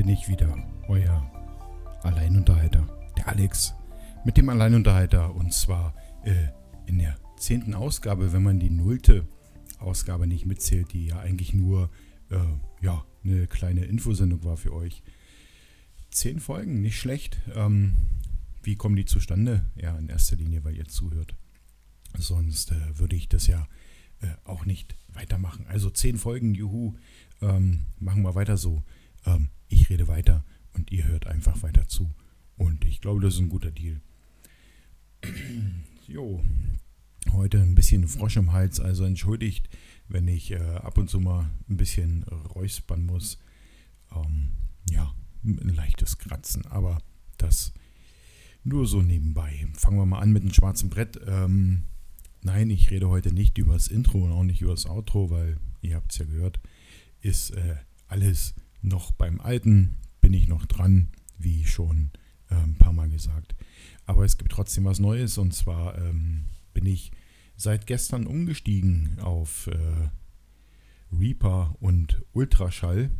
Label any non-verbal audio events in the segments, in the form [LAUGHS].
bin ich wieder, euer Alleinunterhalter, der Alex, mit dem Alleinunterhalter und zwar äh, in der zehnten Ausgabe, wenn man die nullte Ausgabe nicht mitzählt, die ja eigentlich nur äh, ja, eine kleine Infosendung war für euch. Zehn Folgen, nicht schlecht. Ähm, wie kommen die zustande? Ja, in erster Linie, weil ihr zuhört. Sonst äh, würde ich das ja äh, auch nicht weitermachen. Also zehn Folgen, juhu, ähm, machen wir weiter so. Ähm, ich rede weiter und ihr hört einfach weiter zu. Und ich glaube, das ist ein guter Deal. [CLEARS THROAT] jo, heute ein bisschen Frosch im Hals, also entschuldigt, wenn ich äh, ab und zu mal ein bisschen räuspern muss. Ähm, ja, ein leichtes Kratzen, aber das nur so nebenbei. Fangen wir mal an mit dem schwarzen Brett. Ähm, nein, ich rede heute nicht über das Intro und auch nicht über das Outro, weil ihr habt es ja gehört, ist äh, alles noch beim Alten, bin ich noch dran, wie schon äh, ein paar Mal gesagt. Aber es gibt trotzdem was Neues und zwar ähm, bin ich seit gestern umgestiegen auf äh, Reaper und Ultraschall.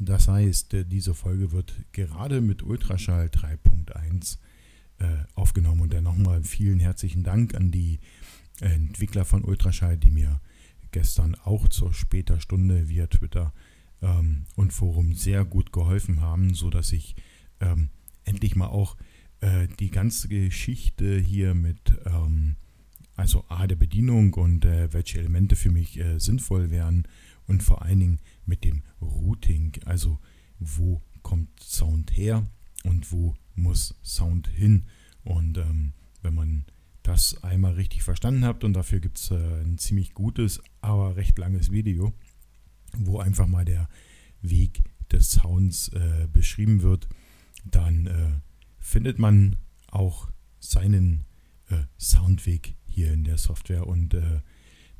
Das heißt, äh, diese Folge wird gerade mit Ultraschall 3.1 äh, aufgenommen. Und dann nochmal vielen herzlichen Dank an die Entwickler von Ultraschall, die mir gestern auch zur später Stunde via Twitter ähm, und Forum sehr gut geholfen haben, sodass ich ähm, endlich mal auch äh, die ganze Geschichte hier mit, ähm, also A, der Bedienung und äh, welche Elemente für mich äh, sinnvoll wären und vor allen Dingen mit dem Routing, also wo kommt Sound her und wo muss Sound hin. Und ähm, wenn man das einmal richtig verstanden habt und dafür gibt es äh, ein ziemlich gutes, aber recht langes Video, wo einfach mal der Weg des Sounds äh, beschrieben wird, dann äh, findet man auch seinen äh, Soundweg hier in der Software. Und äh,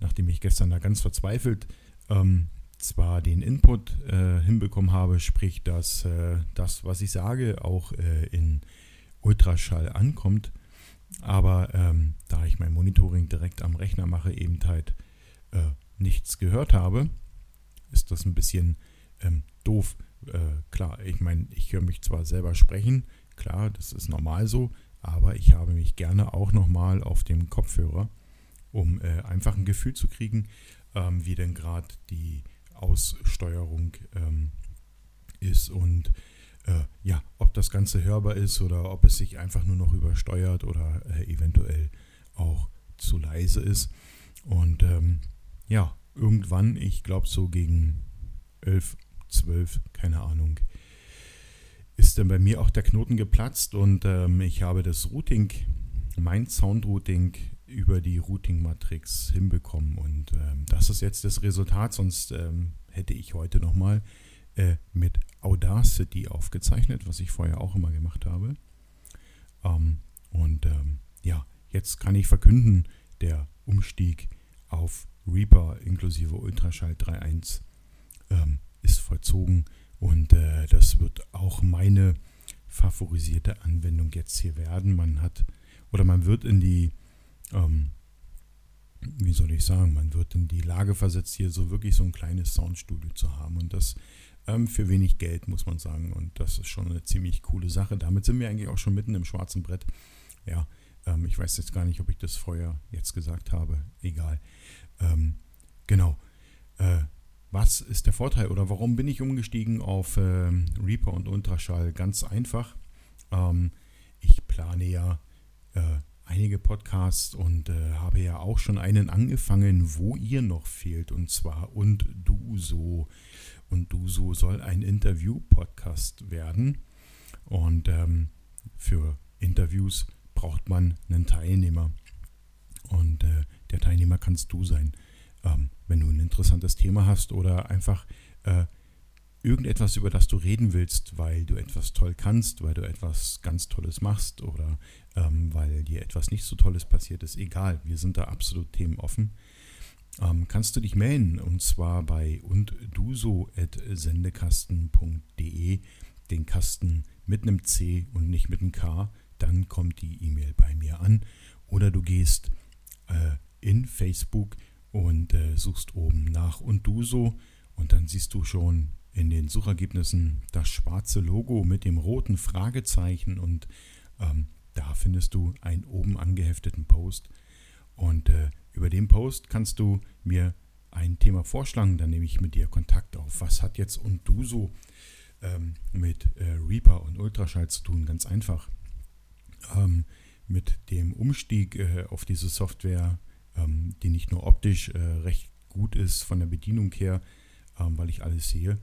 nachdem ich gestern da ganz verzweifelt ähm, zwar den Input äh, hinbekommen habe, sprich, dass äh, das, was ich sage, auch in Ultraschall ankommt, aber ähm, da ich mein Monitoring direkt am Rechner mache, eben halt nichts gehört habe, ist das ein bisschen ähm, doof. Äh, klar, ich meine, ich höre mich zwar selber sprechen, klar, das ist normal so, aber ich habe mich gerne auch nochmal auf dem Kopfhörer, um äh, einfach ein Gefühl zu kriegen, ähm, wie denn gerade die Aussteuerung ähm, ist und äh, ja, ob das Ganze hörbar ist oder ob es sich einfach nur noch übersteuert oder äh, eventuell auch zu leise ist. Und ähm, ja, irgendwann, ich glaube so gegen 11, 12, keine Ahnung, ist dann bei mir auch der Knoten geplatzt und ähm, ich habe das Routing, mein Sound-Routing über die Routing-Matrix hinbekommen. Und ähm, das ist jetzt das Resultat, sonst ähm, hätte ich heute nochmal äh, mit Audacity aufgezeichnet, was ich vorher auch immer gemacht habe. Ähm, und ähm, ja, jetzt kann ich verkünden, der Umstieg auf Reaper inklusive Ultraschall 3.1 ähm, ist vollzogen und äh, das wird auch meine favorisierte Anwendung jetzt hier werden. Man hat oder man wird in die ähm, wie soll ich sagen, man wird in die Lage versetzt, hier so wirklich so ein kleines Soundstudio zu haben. Und das ähm, für wenig Geld, muss man sagen. Und das ist schon eine ziemlich coole Sache. Damit sind wir eigentlich auch schon mitten im schwarzen Brett. Ja, ähm, ich weiß jetzt gar nicht, ob ich das vorher jetzt gesagt habe. Egal. Ähm, genau. Äh, was ist der Vorteil oder warum bin ich umgestiegen auf ähm, Reaper und Ultraschall? Ganz einfach. Ähm, ich plane ja äh, einige Podcasts und äh, habe ja auch schon einen angefangen, wo ihr noch fehlt, und zwar und du so. Und du so soll ein Interview-Podcast werden. Und ähm, für Interviews braucht man einen Teilnehmer. Und äh, der Teilnehmer kannst du sein. Ähm, wenn du ein interessantes Thema hast oder einfach äh, irgendetwas, über das du reden willst, weil du etwas toll kannst, weil du etwas ganz Tolles machst oder ähm, weil dir etwas nicht so Tolles passiert ist, egal, wir sind da absolut themenoffen, ähm, kannst du dich melden? Und zwar bei undduso.sendekasten.de, den Kasten mit einem C und nicht mit einem K, dann kommt die E-Mail bei mir an oder du gehst äh, in Facebook und äh, suchst oben nach und du so und dann siehst du schon in den Suchergebnissen das schwarze Logo mit dem roten Fragezeichen und ähm, da findest du einen oben angehefteten Post. Und äh, über den Post kannst du mir ein Thema vorschlagen, dann nehme ich mit dir Kontakt auf. Was hat jetzt und du so ähm, mit äh, Reaper und Ultraschall zu tun? Ganz einfach. Ähm, mit dem Umstieg äh, auf diese Software, ähm, die nicht nur optisch äh, recht gut ist von der Bedienung her, ähm, weil ich alles sehe,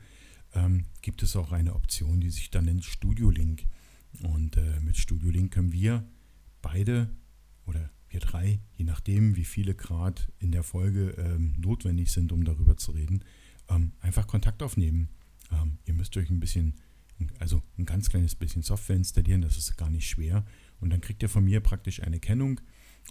ähm, gibt es auch eine Option, die sich dann nennt Studio Link. Und äh, mit Studio Link können wir beide oder wir drei, je nachdem, wie viele Grad in der Folge ähm, notwendig sind, um darüber zu reden, ähm, einfach Kontakt aufnehmen. Ihr müsst euch ein bisschen, also ein ganz kleines bisschen Software installieren, das ist gar nicht schwer. Und dann kriegt ihr von mir praktisch eine Kennung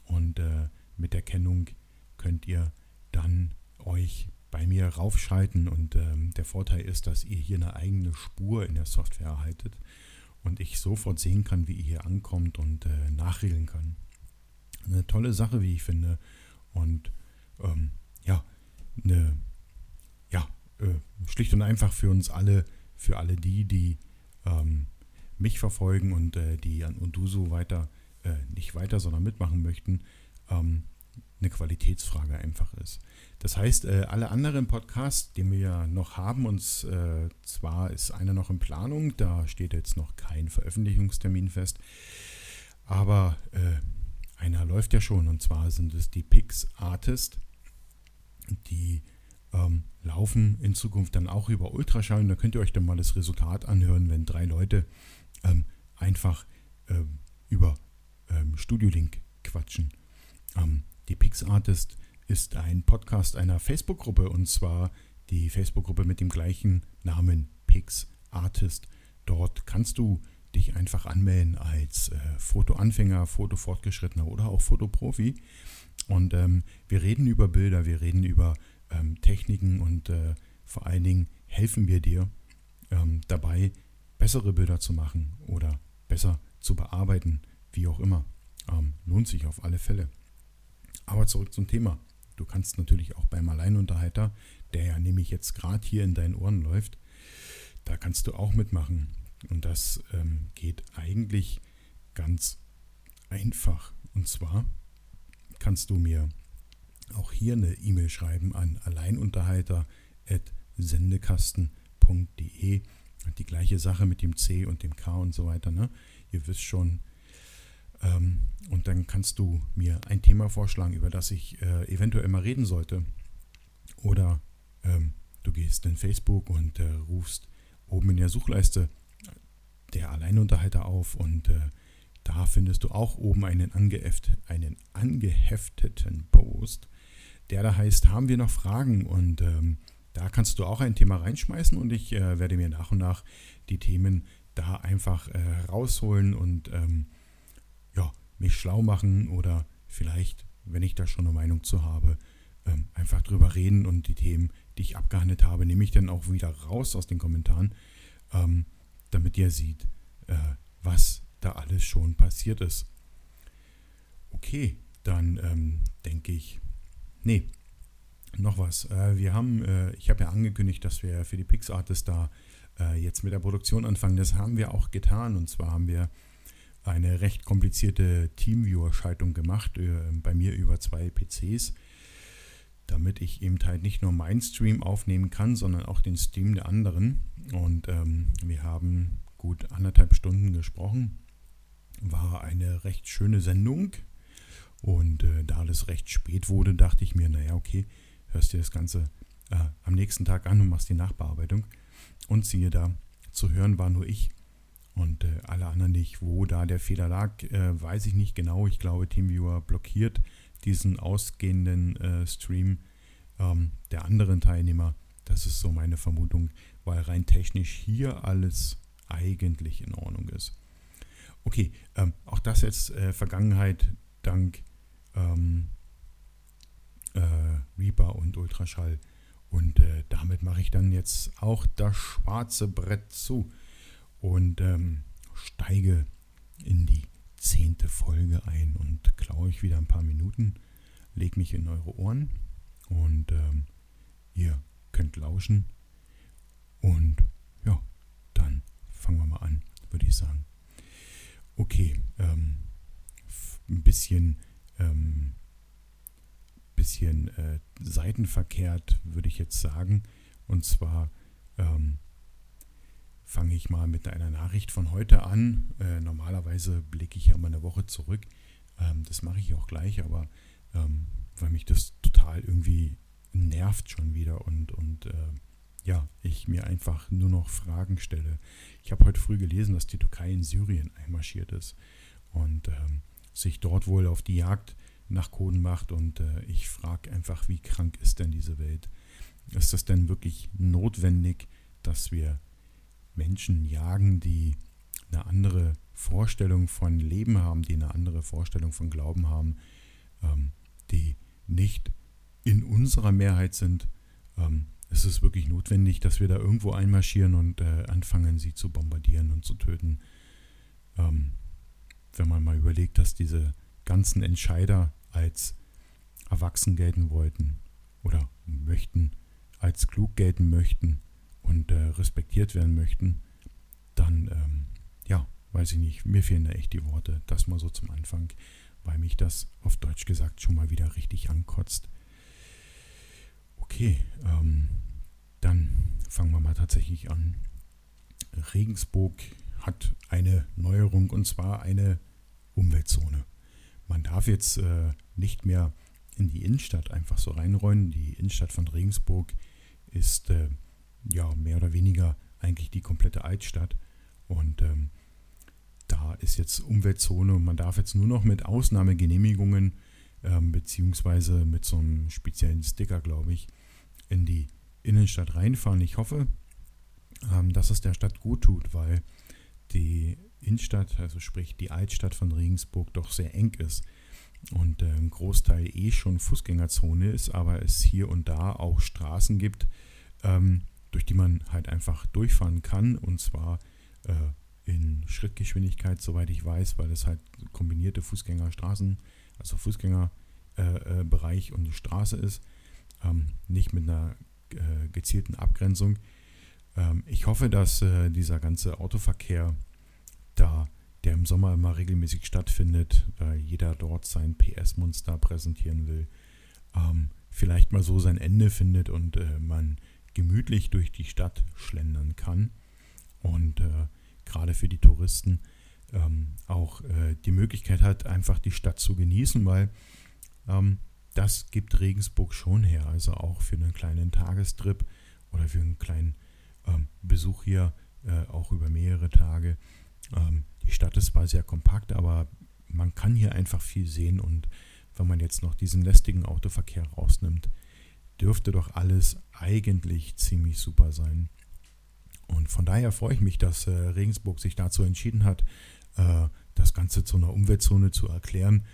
und äh, mit der Kennung könnt ihr dann euch bei mir raufschalten und ähm, der Vorteil ist, dass ihr hier eine eigene Spur in der Software erhaltet und ich sofort sehen kann, wie ihr hier ankommt und äh, nachregeln kann. Eine tolle Sache, wie ich finde. Und ähm, ja, eine, ja, äh, schlicht und einfach für uns alle, für alle die, die ähm, mich verfolgen und äh, die an Unduso weiter, äh, nicht weiter, sondern mitmachen möchten, ähm, eine Qualitätsfrage einfach ist. Das heißt, äh, alle anderen Podcasts, die wir noch haben, und äh, zwar ist einer noch in Planung, da steht jetzt noch kein Veröffentlichungstermin fest, aber äh, einer läuft ja schon, und zwar sind es die Pix Artist, die ähm, laufen in Zukunft dann auch über Ultraschall. Und da könnt ihr euch dann mal das Resultat anhören, wenn drei Leute ähm, einfach ähm, über ähm, Studio Link quatschen. Ähm, die Pix Artist ist ein Podcast einer Facebook-Gruppe und zwar die Facebook-Gruppe mit dem gleichen Namen Pix Artist. Dort kannst du dich einfach anmelden als äh, Fotoanfänger, Fotofortgeschrittener oder auch Fotoprofi. Und ähm, wir reden über Bilder, wir reden über ähm, Techniken und äh, vor allen Dingen helfen wir dir ähm, dabei, bessere Bilder zu machen oder besser zu bearbeiten, wie auch immer. Ähm, lohnt sich auf alle Fälle. Aber zurück zum Thema. Du kannst natürlich auch beim Alleinunterhalter, der ja nämlich jetzt gerade hier in deinen Ohren läuft, da kannst du auch mitmachen. Und das ähm, geht eigentlich ganz einfach. Und zwar kannst du mir auch hier eine E-Mail schreiben an alleinunterhalter.sendekasten.de. Die gleiche Sache mit dem C und dem K und so weiter. Ne? Ihr wisst schon, ähm, und dann kannst du mir ein Thema vorschlagen, über das ich äh, eventuell mal reden sollte. Oder ähm, du gehst in Facebook und äh, rufst oben in der Suchleiste der Alleinunterhalter auf und äh, da findest du auch oben einen, angeheft, einen angehefteten Post, der da heißt, haben wir noch Fragen? Und ähm, da kannst du auch ein Thema reinschmeißen und ich äh, werde mir nach und nach die Themen da einfach äh, rausholen und ähm, ja, mich schlau machen oder vielleicht, wenn ich da schon eine Meinung zu habe, ähm, einfach drüber reden und die Themen, die ich abgehandelt habe, nehme ich dann auch wieder raus aus den Kommentaren, ähm, damit ihr seht, äh, was da alles schon passiert ist. Okay, dann ähm, denke ich, nee, noch was. Äh, wir haben, äh, ich habe ja angekündigt, dass wir für die PixArtist da äh, jetzt mit der Produktion anfangen. Das haben wir auch getan und zwar haben wir eine recht komplizierte Teamviewer-Schaltung gemacht, bei mir über zwei PCs, damit ich eben halt nicht nur meinen Stream aufnehmen kann, sondern auch den Stream der anderen. Und ähm, wir haben gut anderthalb Stunden gesprochen. War eine recht schöne Sendung. Und äh, da das recht spät wurde, dachte ich mir, naja, okay, hörst dir das Ganze äh, am nächsten Tag an und machst die Nachbearbeitung. Und siehe da, zu hören war nur ich und äh, alle anderen nicht. Wo da der Fehler lag, äh, weiß ich nicht genau. Ich glaube, TeamViewer blockiert diesen ausgehenden äh, Stream ähm, der anderen Teilnehmer. Das ist so meine Vermutung, weil rein technisch hier alles eigentlich in Ordnung ist. Okay, ähm, auch das jetzt äh, Vergangenheit dank ähm, äh, Reaper und Ultraschall. Und äh, damit mache ich dann jetzt auch das schwarze Brett zu und ähm, steige in die zehnte Folge ein und klaue ich wieder ein paar Minuten, lege mich in eure Ohren und ähm, ihr könnt lauschen Und ja, dann fangen wir mal an, würde ich sagen. Okay, ähm, ein bisschen, ähm, bisschen äh, seitenverkehrt, würde ich jetzt sagen. Und zwar ähm, fange ich mal mit einer Nachricht von heute an. Äh, normalerweise blicke ich ja mal eine Woche zurück. Ähm, das mache ich auch gleich, aber ähm, weil mich das total irgendwie nervt schon wieder und, und äh, ja, ich mir einfach nur noch Fragen stelle. Ich habe heute früh gelesen, dass die Türkei in Syrien einmarschiert ist und ähm, sich dort wohl auf die Jagd nach Coden macht. Und äh, ich frage einfach, wie krank ist denn diese Welt? Ist das denn wirklich notwendig, dass wir Menschen jagen, die eine andere Vorstellung von Leben haben, die eine andere Vorstellung von Glauben haben, ähm, die nicht in unserer Mehrheit sind? Ähm, ist es wirklich notwendig, dass wir da irgendwo einmarschieren und äh, anfangen, sie zu bombardieren und zu töten? Ähm, wenn man mal überlegt, dass diese ganzen Entscheider als erwachsen gelten wollten oder möchten, als klug gelten möchten und äh, respektiert werden möchten, dann, ähm, ja, weiß ich nicht, mir fehlen da echt die Worte. Das mal so zum Anfang, weil mich das auf Deutsch gesagt schon mal wieder richtig ankotzt. Okay, ähm, dann fangen wir mal tatsächlich an. Regensburg hat eine Neuerung und zwar eine Umweltzone. Man darf jetzt äh, nicht mehr in die Innenstadt einfach so reinräumen. Die Innenstadt von Regensburg ist äh, ja mehr oder weniger eigentlich die komplette Altstadt. Und ähm, da ist jetzt Umweltzone und man darf jetzt nur noch mit Ausnahmegenehmigungen ähm, beziehungsweise mit so einem speziellen Sticker, glaube ich, in die Innenstadt reinfahren. Ich hoffe, ähm, dass es der Stadt gut tut, weil die Innenstadt, also sprich die Altstadt von Regensburg, doch sehr eng ist und äh, ein Großteil eh schon Fußgängerzone ist, aber es hier und da auch Straßen gibt, ähm, durch die man halt einfach durchfahren kann und zwar äh, in Schrittgeschwindigkeit, soweit ich weiß, weil es halt kombinierte Fußgängerstraßen, also Fußgängerbereich äh, äh und Straße ist, ähm, nicht mit einer äh, gezielten Abgrenzung. Ähm, ich hoffe, dass äh, dieser ganze Autoverkehr da, der im Sommer immer regelmäßig stattfindet, weil jeder dort sein PS-Monster präsentieren will, ähm, vielleicht mal so sein Ende findet und äh, man gemütlich durch die Stadt schlendern kann. Und äh, gerade für die Touristen ähm, auch äh, die Möglichkeit hat, einfach die Stadt zu genießen, weil ähm, das gibt Regensburg schon her. Also auch für einen kleinen Tagestrip oder für einen kleinen ähm, Besuch hier, äh, auch über mehrere Tage. Ähm, die Stadt ist zwar sehr kompakt, aber man kann hier einfach viel sehen und wenn man jetzt noch diesen lästigen Autoverkehr rausnimmt, dürfte doch alles eigentlich ziemlich super sein. Und von daher freue ich mich, dass äh, Regensburg sich dazu entschieden hat, äh, das Ganze zu einer Umweltzone zu erklären,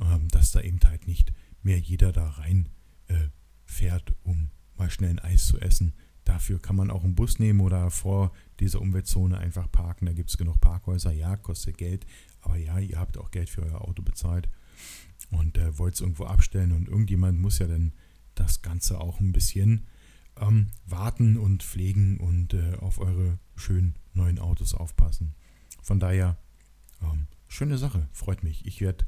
äh, dass da eben halt nicht mehr jeder da rein äh, fährt, um mal schnell ein Eis zu essen, Dafür kann man auch einen Bus nehmen oder vor dieser Umweltzone einfach parken. Da gibt es genug Parkhäuser. Ja, kostet Geld. Aber ja, ihr habt auch Geld für euer Auto bezahlt und äh, wollt es irgendwo abstellen. Und irgendjemand muss ja dann das Ganze auch ein bisschen ähm, warten und pflegen und äh, auf eure schönen neuen Autos aufpassen. Von daher, ähm, schöne Sache, freut mich. Ich werde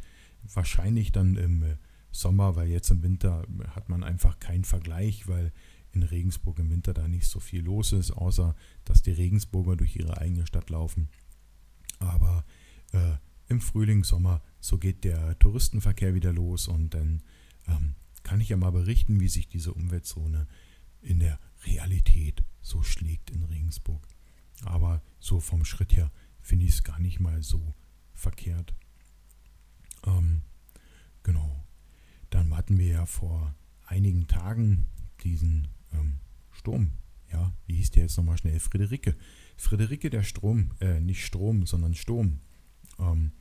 wahrscheinlich dann im äh, Sommer, weil jetzt im Winter hat man einfach keinen Vergleich, weil in Regensburg im Winter da nicht so viel los ist, außer dass die Regensburger durch ihre eigene Stadt laufen. Aber äh, im Frühling, Sommer, so geht der Touristenverkehr wieder los und dann ähm, kann ich ja mal berichten, wie sich diese Umweltzone in der Realität so schlägt in Regensburg. Aber so vom Schritt her finde ich es gar nicht mal so verkehrt. Ähm, genau. Dann hatten wir ja vor einigen Tagen diesen ähm, Sturm. Ja, wie hieß der jetzt nochmal schnell? Friederike. Friederike der Strom, äh, nicht Strom, sondern Sturm. Ähm,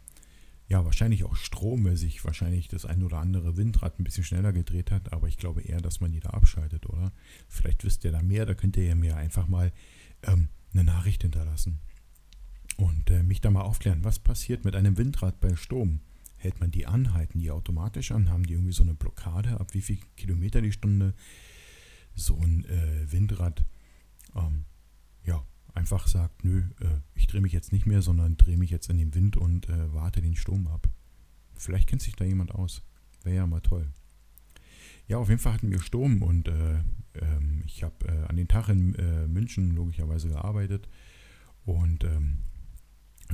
ja, wahrscheinlich auch Strom, weil sich wahrscheinlich das ein oder andere Windrad ein bisschen schneller gedreht hat, aber ich glaube eher, dass man die da abschaltet, oder? Vielleicht wisst ihr da mehr, da könnt ihr ja mir einfach mal ähm, eine Nachricht hinterlassen und äh, mich da mal aufklären, was passiert mit einem Windrad bei Sturm? Hält man die an, halten die automatisch an, haben die irgendwie so eine Blockade, ab wie viel Kilometer die Stunde so ein äh, Windrad ähm, einfach sagt, nö, äh, ich drehe mich jetzt nicht mehr, sondern drehe mich jetzt in den Wind und äh, warte den Sturm ab. Vielleicht kennt sich da jemand aus. Wäre ja mal toll. Ja, auf jeden Fall hatten wir Sturm und äh, ähm, ich habe äh, an den Tag in äh, München logischerweise gearbeitet und ähm,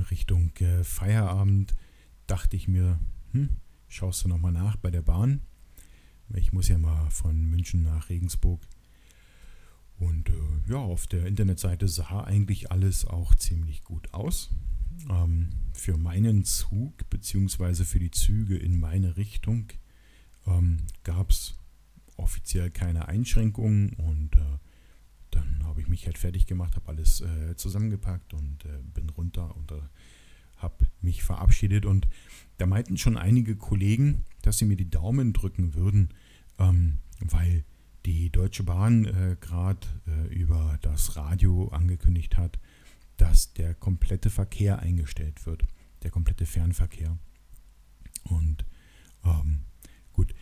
Richtung Feierabend dachte ich mir, hm, schaust du nochmal nach bei der Bahn. Ich muss ja mal von München nach Regensburg. Und äh, ja, auf der Internetseite sah eigentlich alles auch ziemlich gut aus. Ähm, für meinen Zug bzw. für die Züge in meine Richtung ähm, gab es offiziell keine Einschränkungen und äh, dann habe ich mich halt fertig gemacht, habe alles äh, zusammengepackt und äh, bin runter äh, habe mich verabschiedet. Und da meinten schon einige Kollegen, dass sie mir die Daumen drücken würden, ähm, weil die Deutsche Bahn äh, gerade äh, über das Radio angekündigt hat, dass der komplette Verkehr eingestellt wird, der komplette Fernverkehr. Und ähm, gut,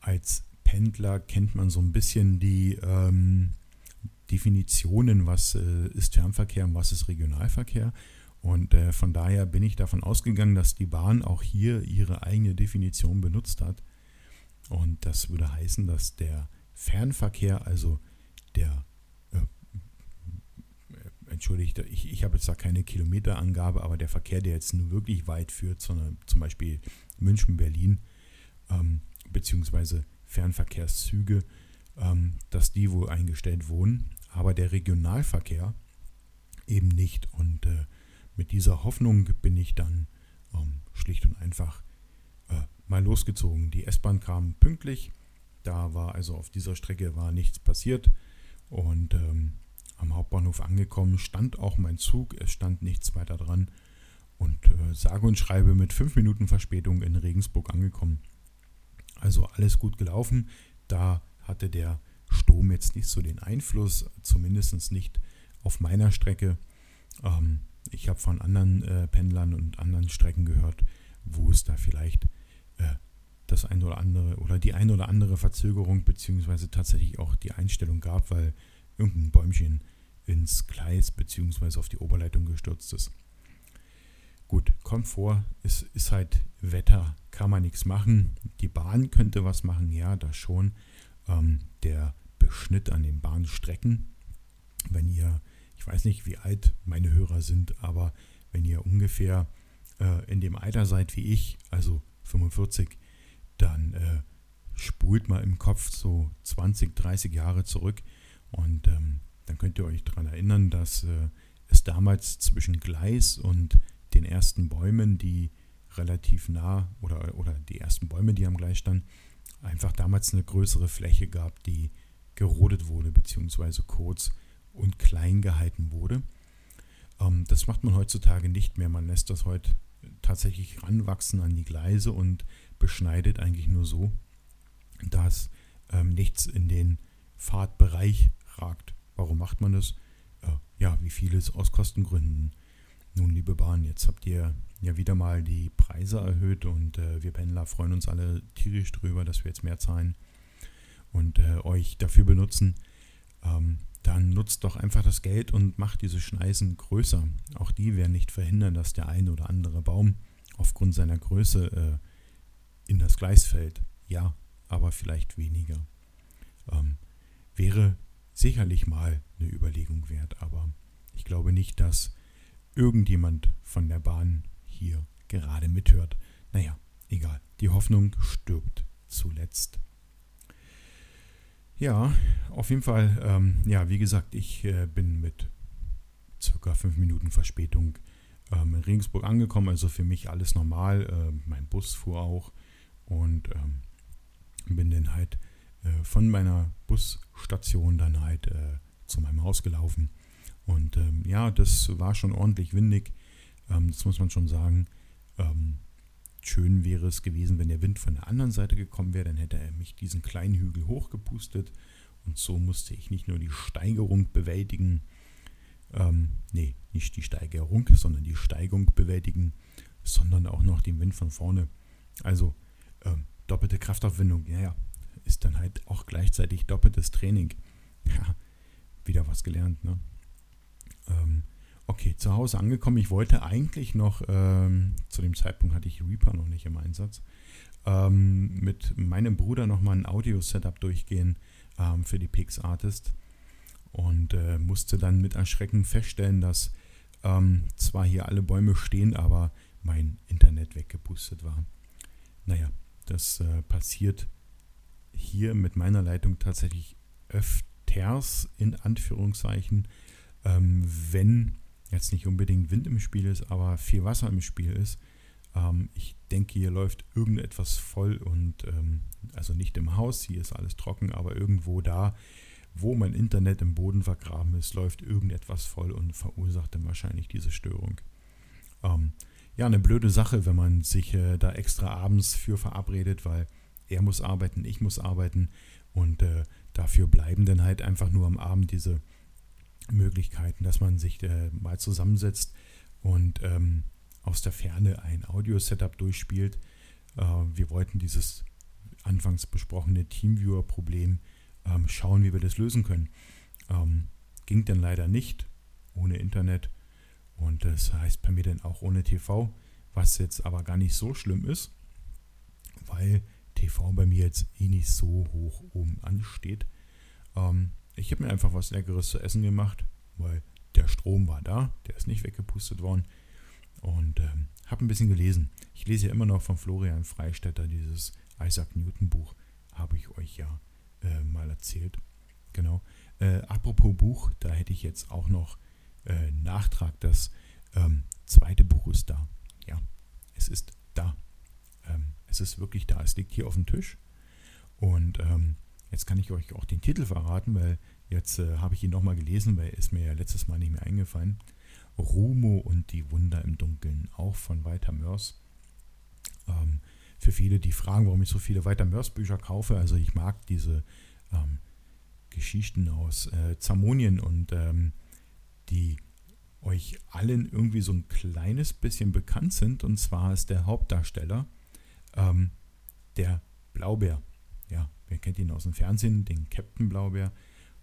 als Pendler kennt man so ein bisschen die ähm, Definitionen, was äh, ist Fernverkehr und was ist Regionalverkehr. Und äh, von daher bin ich davon ausgegangen, dass die Bahn auch hier ihre eigene Definition benutzt hat. Und das würde heißen, dass der Fernverkehr, also der, äh, entschuldigt, ich, ich habe jetzt da keine Kilometerangabe, aber der Verkehr, der jetzt nur wirklich weit führt, sondern zum Beispiel München-Berlin, ähm, beziehungsweise Fernverkehrszüge, ähm, dass die wohl eingestellt wurden, aber der Regionalverkehr eben nicht. Und äh, mit dieser Hoffnung bin ich dann ähm, schlicht und einfach äh, mal losgezogen. Die S-Bahn kam pünktlich, da war also auf dieser Strecke war nichts passiert und ähm, am Hauptbahnhof angekommen stand auch mein Zug, es stand nichts weiter dran und äh, sage und schreibe mit fünf Minuten Verspätung in Regensburg angekommen. Also alles gut gelaufen. Da hatte der Sturm jetzt nicht so den Einfluss, zumindest nicht auf meiner Strecke. Ähm, ich habe von anderen äh, Pendlern und anderen Strecken gehört, wo es da vielleicht äh, das eine oder andere oder die eine oder andere Verzögerung beziehungsweise tatsächlich auch die Einstellung gab, weil irgendein Bäumchen ins Gleis beziehungsweise auf die Oberleitung gestürzt ist. Gut, kommt vor, es ist halt Wetter, kann man nichts machen. Die Bahn könnte was machen, ja, das schon. Ähm, der Beschnitt an den Bahnstrecken, wenn ihr, ich weiß nicht, wie alt meine Hörer sind, aber wenn ihr ungefähr äh, in dem Alter seid wie ich, also 45, dann äh, spult mal im Kopf so 20, 30 Jahre zurück und ähm, dann könnt ihr euch daran erinnern, dass äh, es damals zwischen Gleis und den ersten Bäumen, die relativ nah oder, oder die ersten Bäume, die am Gleis standen, einfach damals eine größere Fläche gab, die gerodet wurde, beziehungsweise kurz und klein gehalten wurde. Ähm, das macht man heutzutage nicht mehr. Man lässt das heute tatsächlich ranwachsen an die Gleise und beschneidet eigentlich nur so, dass ähm, nichts in den Fahrtbereich ragt. Warum macht man das? Äh, ja, wie vieles aus Kostengründen. Nun, liebe Bahn, jetzt habt ihr ja wieder mal die Preise erhöht und äh, wir Pendler freuen uns alle tierisch drüber, dass wir jetzt mehr zahlen und äh, euch dafür benutzen. Ähm, dann nutzt doch einfach das Geld und macht diese Schneisen größer. Auch die werden nicht verhindern, dass der eine oder andere Baum aufgrund seiner Größe äh, in das Gleis fällt. Ja, aber vielleicht weniger. Ähm, wäre sicherlich mal eine Überlegung wert, aber ich glaube nicht, dass irgendjemand von der Bahn hier gerade mithört. Naja, egal. Die Hoffnung stirbt zuletzt. Ja, auf jeden Fall, ähm, ja, wie gesagt, ich äh, bin mit circa fünf Minuten Verspätung ähm, in Regensburg angekommen, also für mich alles normal. Äh, mein Bus fuhr auch und ähm, bin dann halt äh, von meiner Busstation dann halt äh, zu meinem Haus gelaufen. Und ähm, ja, das war schon ordentlich windig. Ähm, das muss man schon sagen. Ähm, schön wäre es gewesen, wenn der Wind von der anderen Seite gekommen wäre. Dann hätte er mich diesen kleinen Hügel hochgepustet. Und so musste ich nicht nur die Steigerung bewältigen. Ähm, nee, nicht die Steigerung, sondern die Steigung bewältigen, sondern auch noch den Wind von vorne. Also ähm, doppelte Kraftaufwendung. Ja, ja, ist dann halt auch gleichzeitig doppeltes Training. [LAUGHS] Ja, wieder was gelernt, ne? Ähm, okay, zu Hause angekommen. Ich wollte eigentlich noch, ähm, zu dem Zeitpunkt hatte ich Reaper noch nicht im Einsatz, ähm, mit meinem Bruder nochmal ein Audio-Setup durchgehen ähm, für die Pix Artist und äh, musste dann mit Erschrecken feststellen, dass ähm, zwar hier alle Bäume stehen, aber mein Internet weggepustet war. Naja, das äh, passiert hier mit meiner Leitung tatsächlich öfters in Anführungszeichen, ähm, wenn jetzt nicht unbedingt Wind im Spiel ist, aber viel Wasser im Spiel ist. Ähm, ich denke, hier läuft irgendetwas voll und ähm, also nicht im Haus, hier ist alles trocken, aber irgendwo da, wo mein Internet im Boden vergraben ist, läuft irgendetwas voll und verursacht dann wahrscheinlich diese Störung. Ähm, ja, eine blöde Sache, wenn man sich äh, da extra abends für verabredet, weil er muss arbeiten, ich muss arbeiten und äh, dafür bleiben dann halt einfach nur am Abend diese Möglichkeiten, dass man sich äh, mal zusammensetzt und ähm, aus der Ferne ein Audio-Setup durchspielt. Äh, wir wollten dieses anfangs besprochene Teamviewer-Problem ähm, schauen, wie wir das lösen können. Ähm, ging dann leider nicht ohne Internet und das heißt bei mir dann auch ohne TV, was jetzt aber gar nicht so schlimm ist, weil TV bei mir jetzt eh nicht so hoch oben ansteht. Ähm, ich habe mir einfach was Leckeres zu essen gemacht, weil der Strom war da, der ist nicht weggepustet worden. Und ähm, habe ein bisschen gelesen. Ich lese ja immer noch von Florian Freistetter dieses Isaac Newton Buch. Habe ich euch ja äh, mal erzählt. Genau. Äh, apropos Buch, da hätte ich jetzt auch noch äh, Nachtrag. Das ähm, zweite Buch ist da. Ja, es ist da. Ähm, es ist wirklich da. Es liegt hier auf dem Tisch. Und ähm, jetzt kann ich euch auch den Titel verraten, weil jetzt äh, habe ich ihn nochmal gelesen, weil ist mir ja letztes Mal nicht mehr eingefallen. Rumo und die Wunder im Dunkeln, auch von Walter Mörs. Ähm, für viele, die fragen, warum ich so viele Walter Mörs Bücher kaufe, also ich mag diese ähm, Geschichten aus äh, Zamonien und ähm, die euch allen irgendwie so ein kleines bisschen bekannt sind. Und zwar ist der Hauptdarsteller ähm, der Blaubär. Wer kennt ihn aus dem Fernsehen, den Captain Blaubär.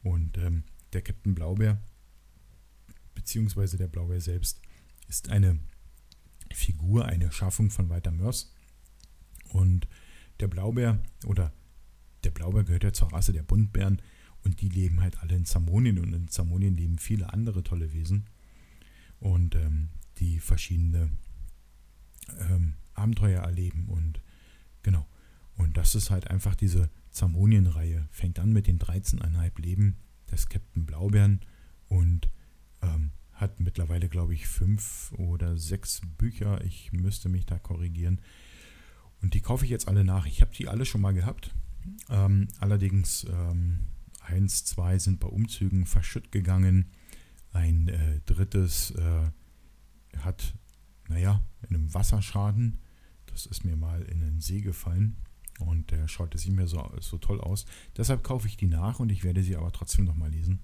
Und ähm, der Captain Blaubär beziehungsweise der Blaubeer selbst, ist eine Figur, eine Schaffung von Walter Mörs. Und der Blaubeer oder der Blaubeer gehört ja zur Rasse der Buntbären und die leben halt alle in Zamonien und in Zamonien leben viele andere tolle Wesen und ähm, die verschiedene ähm, Abenteuer erleben und genau. Und das ist halt einfach diese Zamonien-Reihe. Fängt an mit den 13,5 Leben des Captain Blaubeeren und ähm, hat mittlerweile, glaube ich, fünf oder sechs Bücher. Ich müsste mich da korrigieren. Und die kaufe ich jetzt alle nach. Ich habe die alle schon mal gehabt. Ähm, allerdings ähm, eins, zwei sind bei Umzügen verschütt gegangen. Ein äh, drittes äh, hat, naja, in einem Wasserschaden. Das ist mir mal in den See gefallen. Und der schaut jetzt nicht mehr so, so toll aus. Deshalb kaufe ich die nach und ich werde sie aber trotzdem nochmal lesen.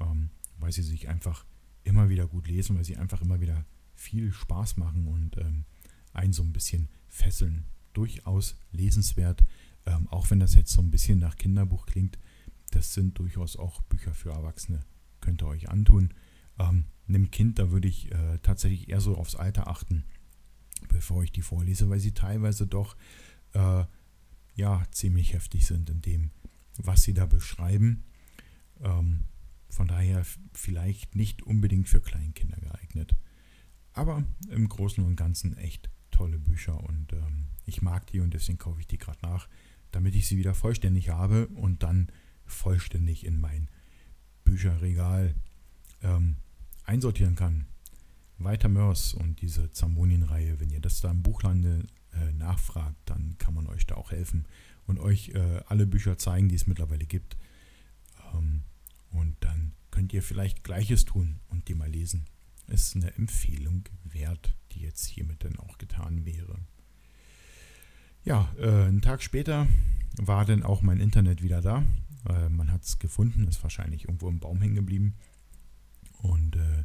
Ähm, weil sie sich einfach immer wieder gut lesen, weil sie einfach immer wieder viel Spaß machen und ähm, einen so ein bisschen fesseln. Durchaus lesenswert, ähm, auch wenn das jetzt so ein bisschen nach Kinderbuch klingt. Das sind durchaus auch Bücher für Erwachsene. Könnt ihr euch antun. Ähm, einem Kind, da würde ich äh, tatsächlich eher so aufs Alter achten, bevor ich die vorlese, weil sie teilweise doch äh, ja ziemlich heftig sind in dem, was sie da beschreiben. Ähm, von daher vielleicht nicht unbedingt für Kleinkinder geeignet. Aber im Großen und Ganzen echt tolle Bücher und ähm, ich mag die und deswegen kaufe ich die gerade nach, damit ich sie wieder vollständig habe und dann vollständig in mein Bücherregal ähm, einsortieren kann. Weiter Mörs und diese Zamonien-Reihe, wenn ihr das da im Buchlande nachfragt, dann kann man euch da auch helfen und euch äh, alle Bücher zeigen, die es mittlerweile gibt. Ähm, und dann könnt ihr vielleicht Gleiches tun und die mal lesen. Ist eine Empfehlung wert, die jetzt hiermit dann auch getan wäre. Ja, äh, einen Tag später war dann auch mein Internet wieder da. Äh, man hat es gefunden, ist wahrscheinlich irgendwo im Baum hängen geblieben. Und äh,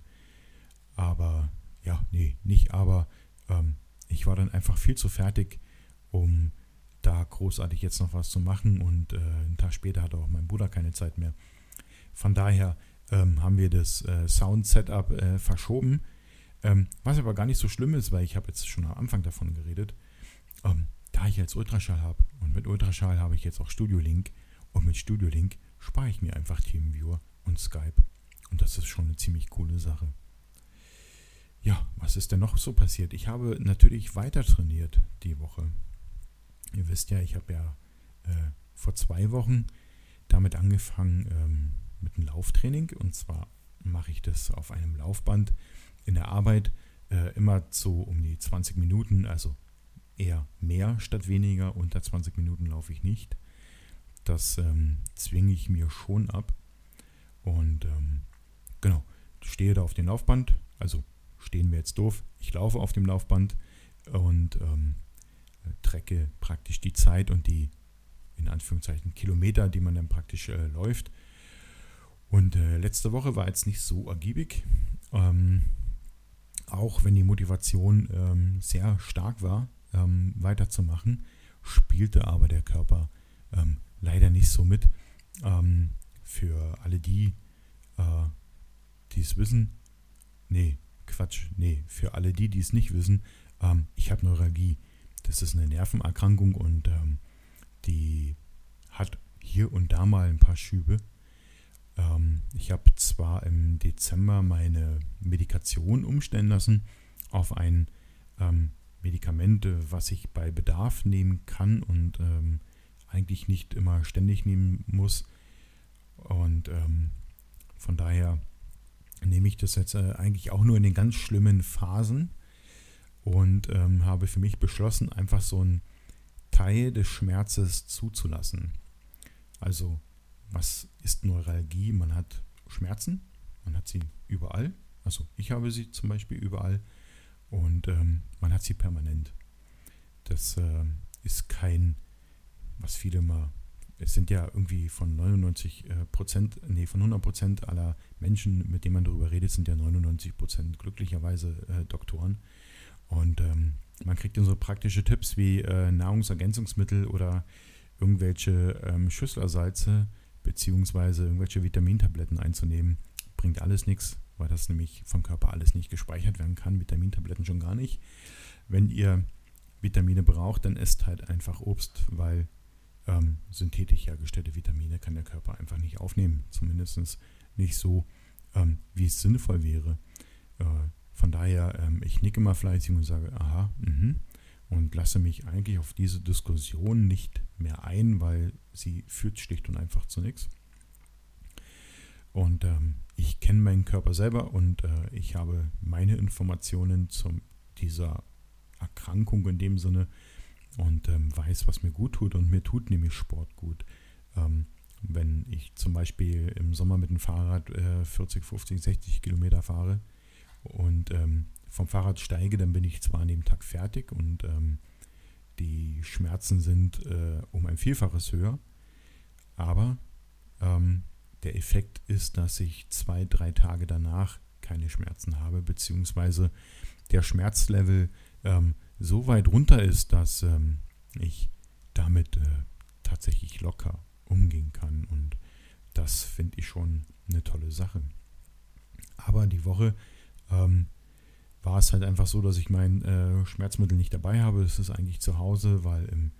aber, ja, nee, nicht aber. Ähm, ich war dann einfach viel zu fertig, um da großartig jetzt noch was zu machen. Und äh, einen Tag später hatte auch mein Bruder keine Zeit mehr. Von daher ähm, haben wir das äh, Sound-Setup äh, verschoben. Ähm, was aber gar nicht so schlimm ist, weil ich habe jetzt schon am Anfang davon geredet, ähm, da ich jetzt Ultraschall habe und mit Ultraschall habe ich jetzt auch Studio Link und mit Studio Link spare ich mir einfach TeamViewer und Skype. Und das ist schon eine ziemlich coole Sache. Ja, was ist denn noch so passiert? Ich habe natürlich weiter trainiert die Woche. Ihr wisst ja, ich habe ja äh, vor zwei Wochen damit angefangen ähm, mit einem Lauftraining. Und zwar mache ich das auf einem Laufband in der Arbeit äh, immer so um die 20 Minuten, also eher mehr statt weniger. Unter 20 Minuten laufe ich nicht. Das ähm, zwinge ich mir schon ab. Und ähm, genau, stehe da auf dem Laufband. Also stehen wir jetzt doof. Ich laufe auf dem Laufband und ähm, trecke praktisch die Zeit und die in Anführungszeichen Kilometer, die man dann praktisch äh, läuft. Und äh, letzte Woche war jetzt nicht so ergiebig. Ähm, auch wenn die Motivation ähm, sehr stark war, ähm, weiterzumachen, spielte aber der Körper ähm, leider nicht so mit. Ähm, für alle die, äh, die es wissen, nee, Quatsch, nee, für alle die, die es nicht wissen, ähm, ich habe Neuralgie. Das ist eine Nervenerkrankung und ähm, die hat hier und da mal ein paar Schübe. Ähm, ich habe zwar im Dezember meine Medikation umstellen lassen auf ein ähm, Medikament, was ich bei Bedarf nehmen kann und ähm, eigentlich nicht immer ständig nehmen muss. Und ähm, von daher nehme ich das jetzt äh, eigentlich auch nur in den ganz schlimmen Phasen und ähm, habe für mich beschlossen, einfach so einen Teil des Schmerzes zuzulassen. Also, was ist Neuralgie? Man hat Schmerzen, man hat sie überall. Also, ich habe sie zum Beispiel überall und ähm, man hat sie permanent. Das äh, ist kein, was viele mal es sind ja irgendwie von 99 äh, Prozent, nee, von 100 Prozent aller Menschen, mit denen man darüber redet, sind ja 99 Prozent glücklicherweise äh, Doktoren. Und ähm, man kriegt dann so praktische Tipps wie äh, Nahrungsergänzungsmittel oder irgendwelche ähm, Schüsselersalze beziehungsweise irgendwelche Vitamintabletten einzunehmen. Bringt alles nichts, weil das nämlich vom Körper alles nicht gespeichert werden kann. Vitamintabletten schon gar nicht. Wenn ihr Vitamine braucht, dann esst halt einfach Obst, weil ähm, synthetisch hergestellte Vitamine kann der Körper einfach nicht aufnehmen. Zumindest nicht so, ähm, wie es sinnvoll wäre. Äh, von daher, ähm, ich nicke mal fleißig und sage, aha, mh, und lasse mich eigentlich auf diese Diskussion nicht mehr ein, weil sie führt schlicht und einfach zu nichts. Und ähm, ich kenne meinen Körper selber und äh, ich habe meine Informationen zu dieser Erkrankung in dem Sinne und ähm, weiß, was mir gut tut und mir tut nämlich Sport gut. Ähm, wenn ich zum Beispiel im Sommer mit dem Fahrrad äh, 40, 50, 60 Kilometer fahre und ähm, vom Fahrrad steige, dann bin ich zwar an dem Tag fertig und ähm, die Schmerzen sind äh, um ein Vielfaches höher, aber ähm, der Effekt ist, dass ich zwei, drei Tage danach keine Schmerzen habe, beziehungsweise der Schmerzlevel ähm, so weit runter ist, dass ähm, ich damit äh, tatsächlich locker umgehen kann. Und das finde ich schon eine tolle Sache. Aber die Woche ähm, war es halt einfach so, dass ich mein äh, Schmerzmittel nicht dabei habe. Es ist eigentlich zu Hause, weil im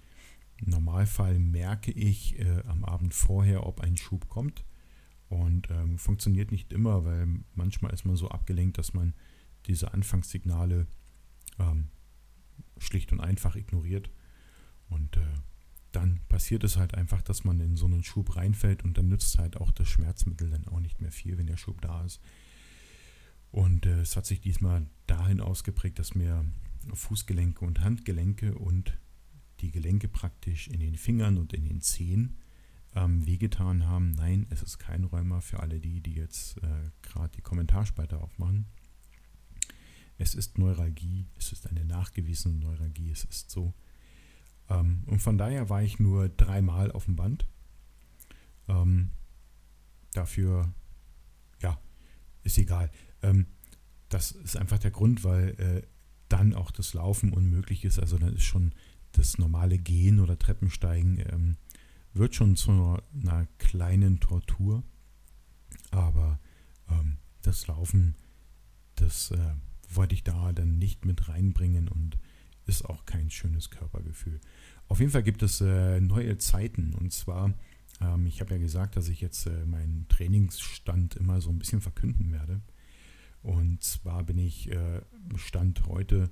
Normalfall merke ich äh, am Abend vorher, ob ein Schub kommt. Und ähm, funktioniert nicht immer, weil manchmal ist man so abgelenkt, dass man diese Anfangssignale ähm, schlicht und einfach ignoriert. Und äh, dann passiert es halt einfach, dass man in so einen Schub reinfällt und dann nützt halt auch das Schmerzmittel dann auch nicht mehr viel, wenn der Schub da ist. Und äh, es hat sich diesmal dahin ausgeprägt, dass mir Fußgelenke und Handgelenke und die Gelenke praktisch in den Fingern und in den Zehen ähm, wehgetan haben. Nein, es ist kein Rheuma für alle die, die jetzt äh, gerade die Kommentarspalte aufmachen. Es ist Neuralgie, es ist eine nachgewiesene Neuralgie, es ist so. Ähm, und von daher war ich nur dreimal auf dem Band. Ähm, dafür, ja, ist egal. Ähm, das ist einfach der Grund, weil äh, dann auch das Laufen unmöglich ist. Also dann ist schon das normale Gehen oder Treppensteigen ähm, wird schon zu einer kleinen Tortur. Aber ähm, das Laufen, das äh, wollte ich da dann nicht mit reinbringen und ist auch kein schönes Körpergefühl. Auf jeden Fall gibt es äh, neue Zeiten und zwar, ähm, ich habe ja gesagt, dass ich jetzt äh, meinen Trainingsstand immer so ein bisschen verkünden werde. Und zwar bin ich äh, Stand heute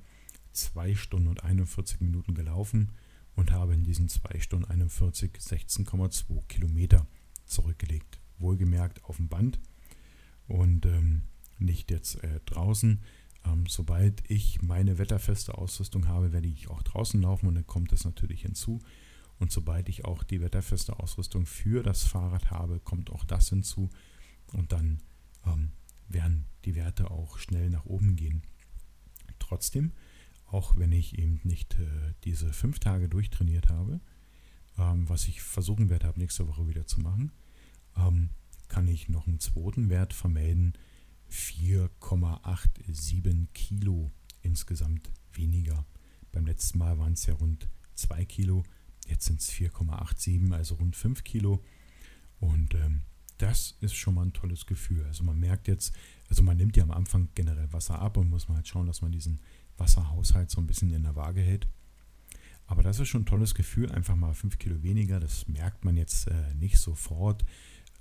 2 Stunden und 41 Minuten gelaufen und habe in diesen 2 Stunden 41 16,2 Kilometer zurückgelegt. Wohlgemerkt auf dem Band und ähm, nicht jetzt äh, draußen. Ähm, sobald ich meine wetterfeste Ausrüstung habe, werde ich auch draußen laufen und dann kommt das natürlich hinzu. Und sobald ich auch die wetterfeste Ausrüstung für das Fahrrad habe, kommt auch das hinzu. Und dann ähm, werden die Werte auch schnell nach oben gehen. Trotzdem, auch wenn ich eben nicht äh, diese fünf Tage durchtrainiert habe, ähm, was ich versuchen werde, ab nächste Woche wieder zu machen, ähm, kann ich noch einen zweiten Wert vermelden. 4,87 Kilo insgesamt weniger. Beim letzten Mal waren es ja rund 2 Kilo, jetzt sind es 4,87, also rund 5 Kilo. Und ähm, das ist schon mal ein tolles Gefühl. Also man merkt jetzt, also man nimmt ja am Anfang generell Wasser ab und muss mal halt schauen, dass man diesen Wasserhaushalt so ein bisschen in der Waage hält. Aber das ist schon ein tolles Gefühl, einfach mal 5 Kilo weniger. Das merkt man jetzt äh, nicht sofort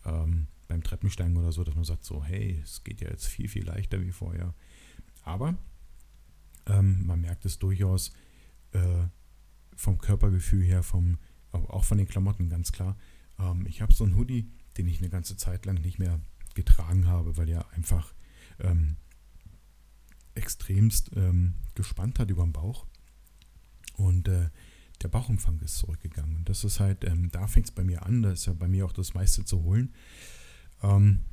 ähm, beim Treppensteigen oder so, dass man sagt so, hey, es geht ja jetzt viel, viel leichter wie vorher. Aber ähm, man merkt es durchaus äh, vom Körpergefühl her, vom, auch von den Klamotten ganz klar. Ähm, ich habe so einen Hoodie, den ich eine ganze Zeit lang nicht mehr getragen habe, weil er einfach ähm, extremst ähm, gespannt hat über den Bauch. Und äh, der Bauchumfang ist zurückgegangen. Und das ist halt, ähm, da fängt es bei mir an, da ist ja bei mir auch das meiste zu holen. Ähm,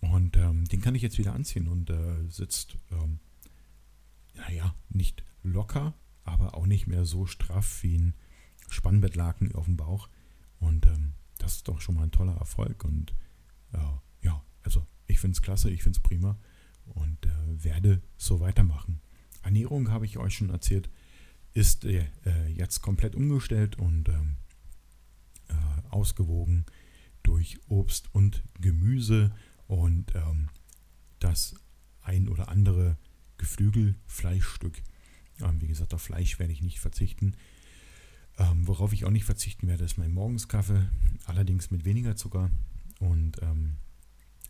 und ähm, den kann ich jetzt wieder anziehen und äh, sitzt, ähm, naja, nicht locker, aber auch nicht mehr so straff wie ein Spannbettlaken auf dem Bauch. Und ähm, das ist doch schon mal ein toller Erfolg. Und äh, ja, also ich finde es klasse, ich finde es prima und äh, werde so weitermachen. Ernährung habe ich euch schon erzählt, ist äh, äh, jetzt komplett umgestellt und ähm, äh, ausgewogen durch Obst und Gemüse und ähm, das ein oder andere Geflügelfleischstück. Ähm, wie gesagt, auf Fleisch werde ich nicht verzichten. Ähm, worauf ich auch nicht verzichten werde, ist mein Morgenskaffee, allerdings mit weniger Zucker. Und ähm,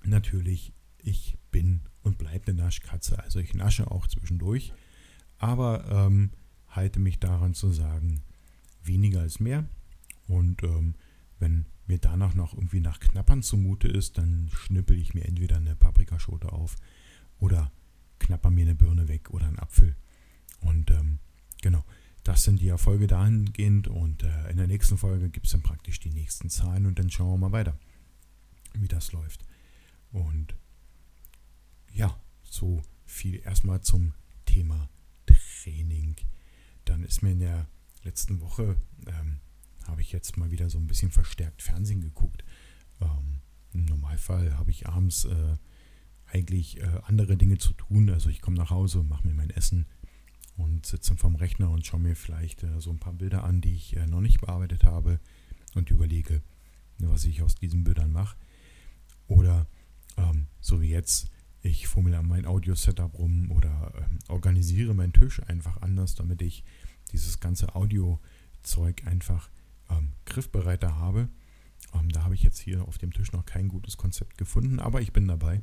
natürlich, ich bin und bleibe eine Naschkatze. Also ich nasche auch zwischendurch, aber ähm, halte mich daran zu sagen, weniger ist mehr. Und ähm, wenn mir danach noch irgendwie nach Knappern zumute ist, dann schnippel ich mir entweder eine Paprikaschote auf oder knapper mir eine Birne weg oder einen Apfel. Und ähm, genau, das sind die Erfolge dahingehend. Und äh, in der nächsten Folge gibt es dann praktisch die nächsten Zahlen und dann schauen wir mal weiter, wie das läuft. Und ja, so viel erstmal zum Thema Training. Dann ist mir in der letzten Woche ähm, habe ich jetzt mal wieder so ein bisschen verstärkt Fernsehen geguckt. Ähm, Im Normalfall habe ich abends äh, eigentlich äh, andere Dinge zu tun. Also ich komme nach Hause, mache mir mein Essen und sitze dann vorm Rechner und schaue mir vielleicht äh, so ein paar Bilder an, die ich äh, noch nicht bearbeitet habe und überlege, was ich aus diesen Bildern mache. Oder ähm, so wie jetzt, ich fummel an mein Audio-Setup rum oder ähm, organisiere meinen Tisch einfach anders, damit ich dieses ganze Audio-Zeug einfach ähm, griffbereiter habe. Ähm, da habe ich jetzt hier auf dem Tisch noch kein gutes Konzept gefunden, aber ich bin dabei.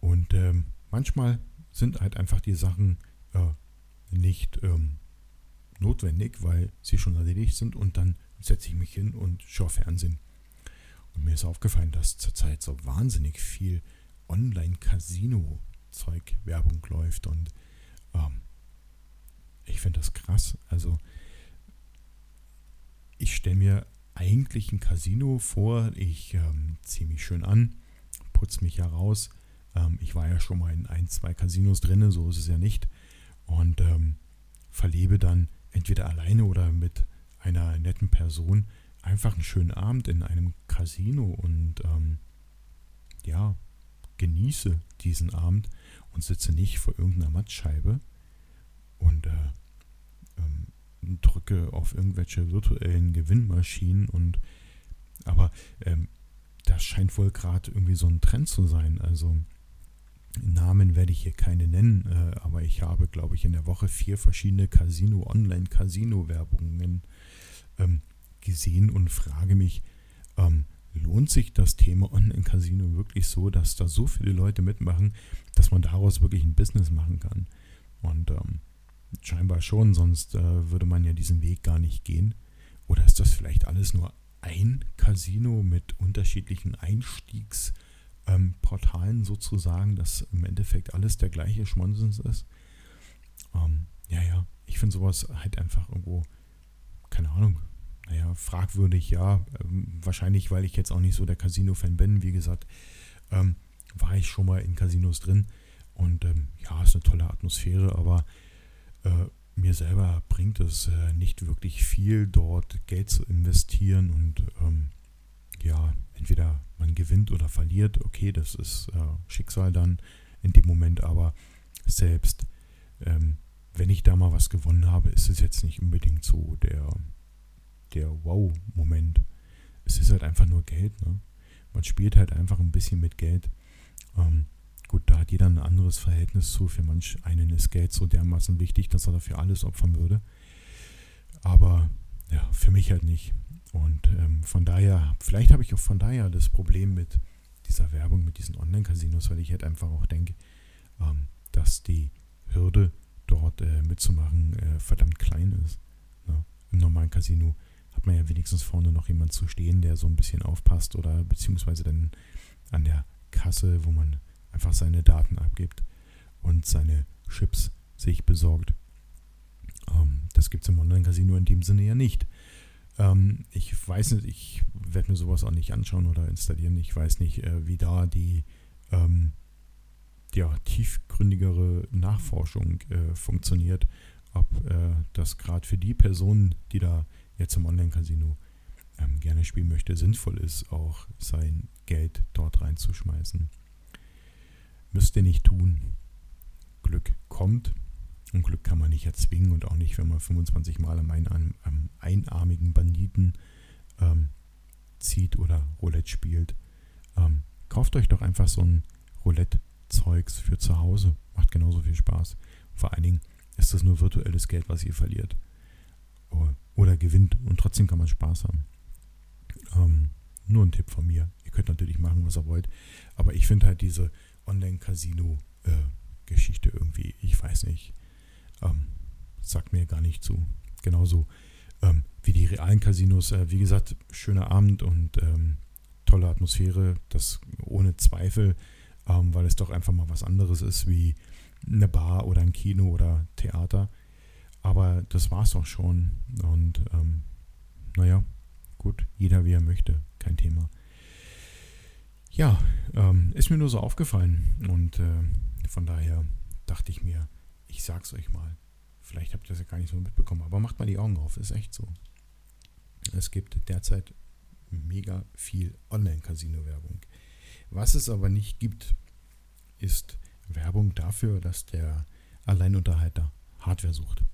Und ähm, manchmal sind halt einfach die Sachen äh, nicht ähm, notwendig, weil sie schon erledigt sind und dann setze ich mich hin und schaue Fernsehen. Und mir ist aufgefallen, dass zurzeit so wahnsinnig viel Online-Casino-Zeug, Werbung läuft und ähm, ich finde das krass. Also ich stelle mir eigentlich ein Casino vor. Ich ähm, ziehe mich schön an, putze mich heraus. Ähm, ich war ja schon mal in ein, zwei Casinos drin, so ist es ja nicht. Und ähm, verlebe dann entweder alleine oder mit einer netten Person einfach einen schönen Abend in einem Casino und ähm, ja, genieße diesen Abend und sitze nicht vor irgendeiner Mattscheibe und äh, ähm, drücke auf irgendwelche virtuellen Gewinnmaschinen und aber ähm, das scheint wohl gerade irgendwie so ein Trend zu sein. Also Namen werde ich hier keine nennen, äh, aber ich habe, glaube ich, in der Woche vier verschiedene Casino, Online-Casino-Werbungen ähm, gesehen und frage mich, ähm, lohnt sich das Thema Online-Casino wirklich so, dass da so viele Leute mitmachen, dass man daraus wirklich ein Business machen kann? Und ähm, scheinbar schon, sonst äh, würde man ja diesen Weg gar nicht gehen. Oder ist das vielleicht alles nur ein Casino mit unterschiedlichen Einstiegsportalen ähm, sozusagen, dass im Endeffekt alles der gleiche Schmonsens ist? Ähm, ja, ja, ich finde sowas halt einfach irgendwo, keine Ahnung, naja, fragwürdig, ja. Ähm, wahrscheinlich, weil ich jetzt auch nicht so der Casino-Fan bin. Wie gesagt, ähm, war ich schon mal in Casinos drin. Und ähm, ja, ist eine tolle Atmosphäre, aber äh, mir selber bringt es äh, nicht wirklich viel, dort Geld zu investieren. Und ähm, ja, entweder man gewinnt oder verliert. Okay, das ist äh, Schicksal dann in dem Moment, aber selbst ähm, wenn ich da mal was gewonnen habe, ist es jetzt nicht unbedingt so der der Wow-Moment. Es ist halt einfach nur Geld. Ne? Man spielt halt einfach ein bisschen mit Geld. Ähm, gut, da hat jeder ein anderes Verhältnis zu. Für manch einen ist Geld so dermaßen wichtig, dass er dafür alles opfern würde. Aber ja, für mich halt nicht. Und ähm, von daher, vielleicht habe ich auch von daher das Problem mit dieser Werbung, mit diesen Online-Casinos, weil ich halt einfach auch denke, ähm, dass die Hürde dort äh, mitzumachen äh, verdammt klein ist. Ne? Im normalen Casino hat man ja wenigstens vorne noch jemand zu stehen, der so ein bisschen aufpasst oder beziehungsweise dann an der Kasse, wo man einfach seine Daten abgibt und seine Chips sich besorgt. Ähm, das gibt es im Online-Casino in dem Sinne ja nicht. Ähm, ich weiß nicht, ich werde mir sowas auch nicht anschauen oder installieren. Ich weiß nicht, äh, wie da die ähm, ja, tiefgründigere Nachforschung äh, funktioniert. Ob äh, das gerade für die Personen, die da jetzt im Online-Casino ähm, gerne spielen möchte, sinnvoll ist, auch sein Geld dort reinzuschmeißen. Müsst ihr nicht tun. Glück kommt und Glück kann man nicht erzwingen und auch nicht, wenn man 25 Mal am, ein, am einarmigen Banditen ähm, zieht oder Roulette spielt. Ähm, kauft euch doch einfach so ein Roulette-Zeugs für zu Hause. Macht genauso viel Spaß. Vor allen Dingen ist das nur virtuelles Geld, was ihr verliert oder gewinnt und trotzdem kann man Spaß haben. Ähm, nur ein Tipp von mir. Ihr könnt natürlich machen, was ihr wollt, aber ich finde halt diese Online-Casino-Geschichte äh, irgendwie, ich weiß nicht, ähm, sagt mir gar nicht zu. Genauso ähm, wie die realen Casinos. Äh, wie gesagt, schöner Abend und ähm, tolle Atmosphäre, das ohne Zweifel, ähm, weil es doch einfach mal was anderes ist wie eine Bar oder ein Kino oder Theater. Aber das war es auch schon. Und ähm, naja, gut, jeder wie er möchte, kein Thema. Ja, ähm, ist mir nur so aufgefallen. Und äh, von daher dachte ich mir, ich sag's euch mal. Vielleicht habt ihr das ja gar nicht so mitbekommen, aber macht mal die Augen auf, ist echt so. Es gibt derzeit mega viel Online-Casino-Werbung. Was es aber nicht gibt, ist Werbung dafür, dass der Alleinunterhalter Hardware sucht.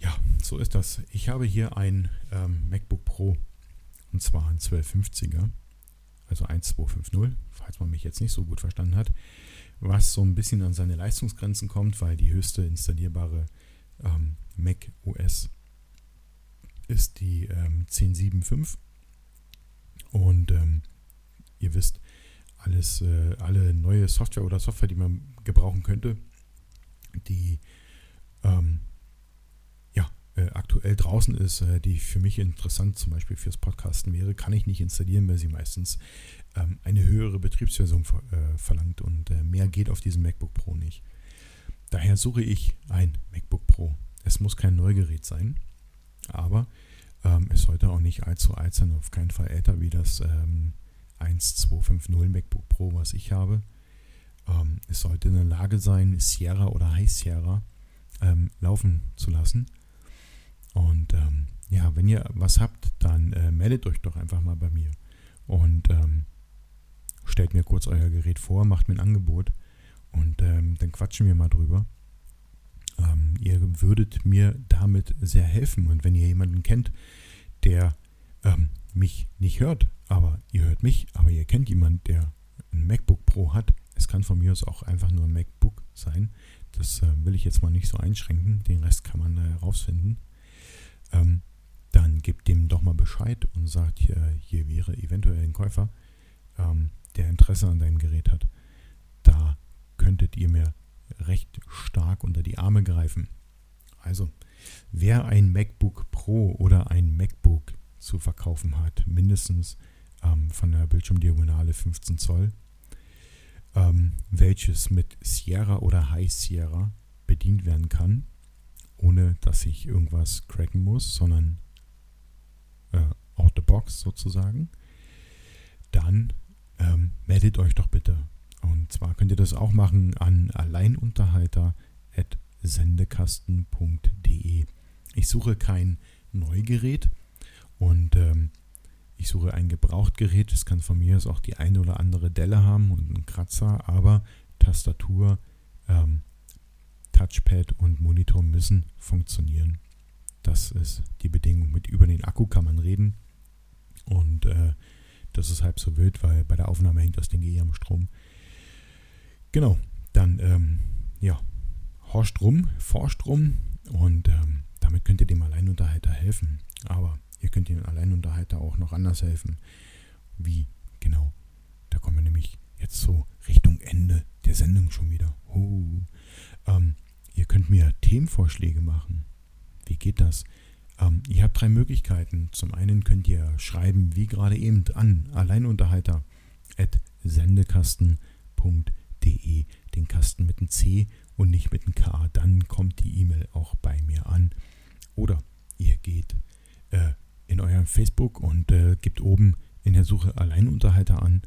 Ja, so ist das. Ich habe hier ein ähm, MacBook Pro und zwar ein 1250er, also 1250, falls man mich jetzt nicht so gut verstanden hat, was so ein bisschen an seine Leistungsgrenzen kommt, weil die höchste installierbare ähm, Mac OS ist die ähm, 1075 und ähm, ihr wisst, alles, äh, alle neue Software oder Software, die man gebrauchen könnte, die ähm, äh, aktuell draußen ist, äh, die für mich interessant zum Beispiel fürs Podcasten wäre, kann ich nicht installieren, weil sie meistens ähm, eine höhere Betriebsversion ver äh, verlangt und äh, mehr geht auf diesem MacBook Pro nicht. Daher suche ich ein MacBook Pro. Es muss kein Neugerät sein, aber ähm, es sollte auch nicht allzu alt sein, auf keinen Fall älter wie das ähm, 1250 MacBook Pro, was ich habe. Ähm, es sollte in der Lage sein, Sierra oder High Sierra ähm, laufen zu lassen und ähm, ja, wenn ihr was habt, dann äh, meldet euch doch einfach mal bei mir und ähm, stellt mir kurz euer Gerät vor, macht mir ein Angebot und ähm, dann quatschen wir mal drüber. Ähm, ihr würdet mir damit sehr helfen und wenn ihr jemanden kennt, der ähm, mich nicht hört, aber ihr hört mich, aber ihr kennt jemanden, der ein MacBook Pro hat. Es kann von mir aus auch einfach nur ein MacBook sein. Das äh, will ich jetzt mal nicht so einschränken. Den Rest kann man da herausfinden. Ähm, dann gebt dem doch mal Bescheid und sagt, hier, hier wäre eventuell ein Käufer, ähm, der Interesse an deinem Gerät hat. Da könntet ihr mir recht stark unter die Arme greifen. Also, wer ein MacBook Pro oder ein MacBook zu verkaufen hat, mindestens ähm, von der Bildschirmdiagonale 15 Zoll, ähm, welches mit Sierra oder High Sierra bedient werden kann, ohne dass ich irgendwas cracken muss, sondern äh, out the box sozusagen, dann ähm, meldet euch doch bitte. Und zwar könnt ihr das auch machen an alleinunterhalter.sendekasten.de. Ich suche kein Neugerät und ähm, ich suche ein Gebrauchtgerät. Es kann von mir aus auch die eine oder andere Delle haben und einen Kratzer, aber Tastatur, ähm, Touchpad und Monitor müssen funktionieren. Das ist die Bedingung. Mit über den Akku kann man reden. Und äh, das ist halb so wild, weil bei der Aufnahme hängt das Ding eh am Strom. Genau, dann, ähm, ja, horcht rum, forscht rum und ähm, damit könnt ihr dem Alleinunterhalter helfen. Aber ihr könnt dem Alleinunterhalter auch noch anders helfen. Wie? Genau. Da kommen wir nämlich jetzt so Richtung Ende der Sendung schon wieder. Oh. Ähm, ihr könnt mir Themenvorschläge machen. Wie geht das? Ähm, ihr habt drei Möglichkeiten. Zum einen könnt ihr schreiben, wie gerade eben, an alleinunterhalter.sendekasten.de, den Kasten mit einem C und nicht mit einem K. Dann kommt die E-Mail auch bei mir an. Oder ihr geht äh, in eurem Facebook und äh, gebt oben in der Suche Alleinunterhalter an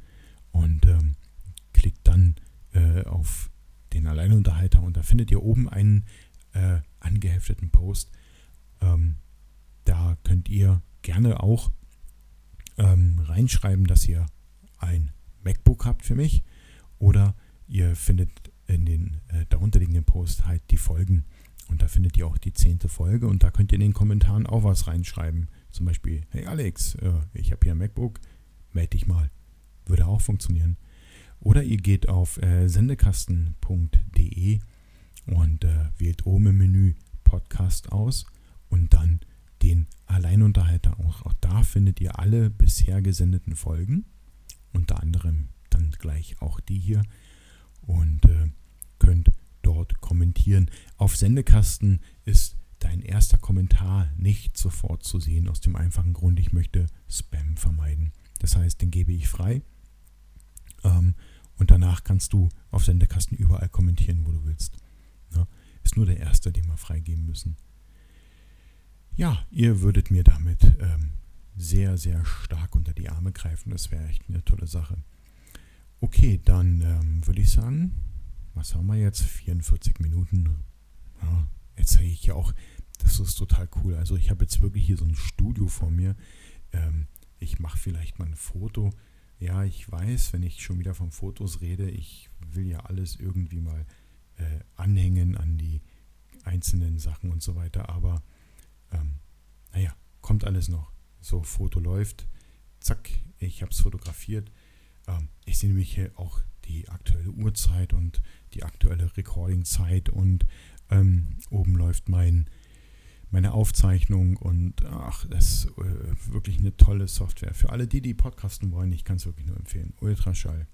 und ähm, klickt dann äh, auf den Alleinunterhalter und da findet ihr oben einen äh, angehefteten Post ähm, da könnt ihr gerne auch ähm, reinschreiben, dass ihr ein MacBook habt für mich oder ihr findet in den äh, darunterliegenden Post halt die Folgen und da findet ihr auch die zehnte Folge und da könnt ihr in den Kommentaren auch was reinschreiben. Zum Beispiel, hey Alex, äh, ich habe hier ein MacBook, melde dich mal. Würde auch funktionieren. Oder ihr geht auf äh, sendekasten.de und äh, wählt oben im Menü Podcast aus und dann den Alleinunterhalter. Auch, auch da findet ihr alle bisher gesendeten Folgen, unter anderem dann gleich auch die hier und äh, könnt dort kommentieren. Auf Sendekasten ist dein erster Kommentar nicht sofort zu sehen, aus dem einfachen Grund, ich möchte Spam vermeiden. Das heißt, den gebe ich frei ähm, und danach kannst du auf Sendekasten überall kommentieren, wo du willst. Ist nur der erste, den wir freigeben müssen ja, ihr würdet mir damit ähm, sehr, sehr stark unter die Arme greifen. Das wäre echt eine tolle Sache. Okay, dann ähm, würde ich sagen, was haben wir jetzt? 44 Minuten. Ja, jetzt sage ich ja auch, das ist total cool. Also ich habe jetzt wirklich hier so ein Studio vor mir. Ähm, ich mache vielleicht mal ein Foto. Ja, ich weiß, wenn ich schon wieder von Fotos rede, ich will ja alles irgendwie mal äh, anhängen an die einzelnen Sachen und so weiter. Aber ähm, naja, kommt alles noch. So, Foto läuft, zack, ich habe es fotografiert. Ähm, ich sehe nämlich hier auch die aktuelle Uhrzeit und die aktuelle Recording-Zeit und ähm, oben läuft mein, meine Aufzeichnung und ach, das ist äh, wirklich eine tolle Software. Für alle, die die podcasten wollen, ich kann es wirklich nur empfehlen. Ultraschall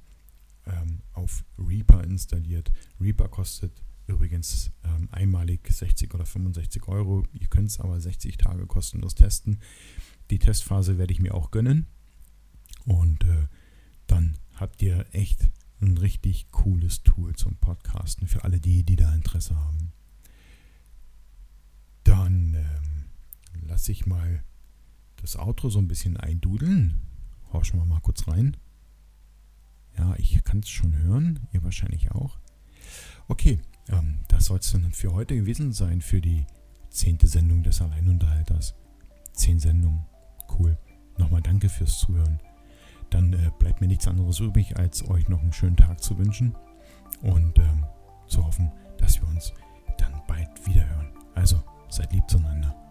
ähm, auf Reaper installiert. Reaper kostet Übrigens ähm, einmalig 60 oder 65 Euro. Ihr könnt es aber 60 Tage kostenlos testen. Die Testphase werde ich mir auch gönnen. Und äh, dann habt ihr echt ein richtig cooles Tool zum Podcasten für alle die, die da Interesse haben. Dann ähm, lasse ich mal das Outro so ein bisschen eindudeln. Horchen wir mal kurz rein. Ja, ich kann es schon hören, ihr wahrscheinlich auch. Okay, ähm, das soll es dann für heute gewesen sein, für die zehnte Sendung des Alleinunterhalters. Zehn Sendungen. Cool. Nochmal danke fürs Zuhören. Dann äh, bleibt mir nichts anderes übrig, als euch noch einen schönen Tag zu wünschen und ähm, zu hoffen, dass wir uns dann bald wiederhören. Also, seid lieb zueinander.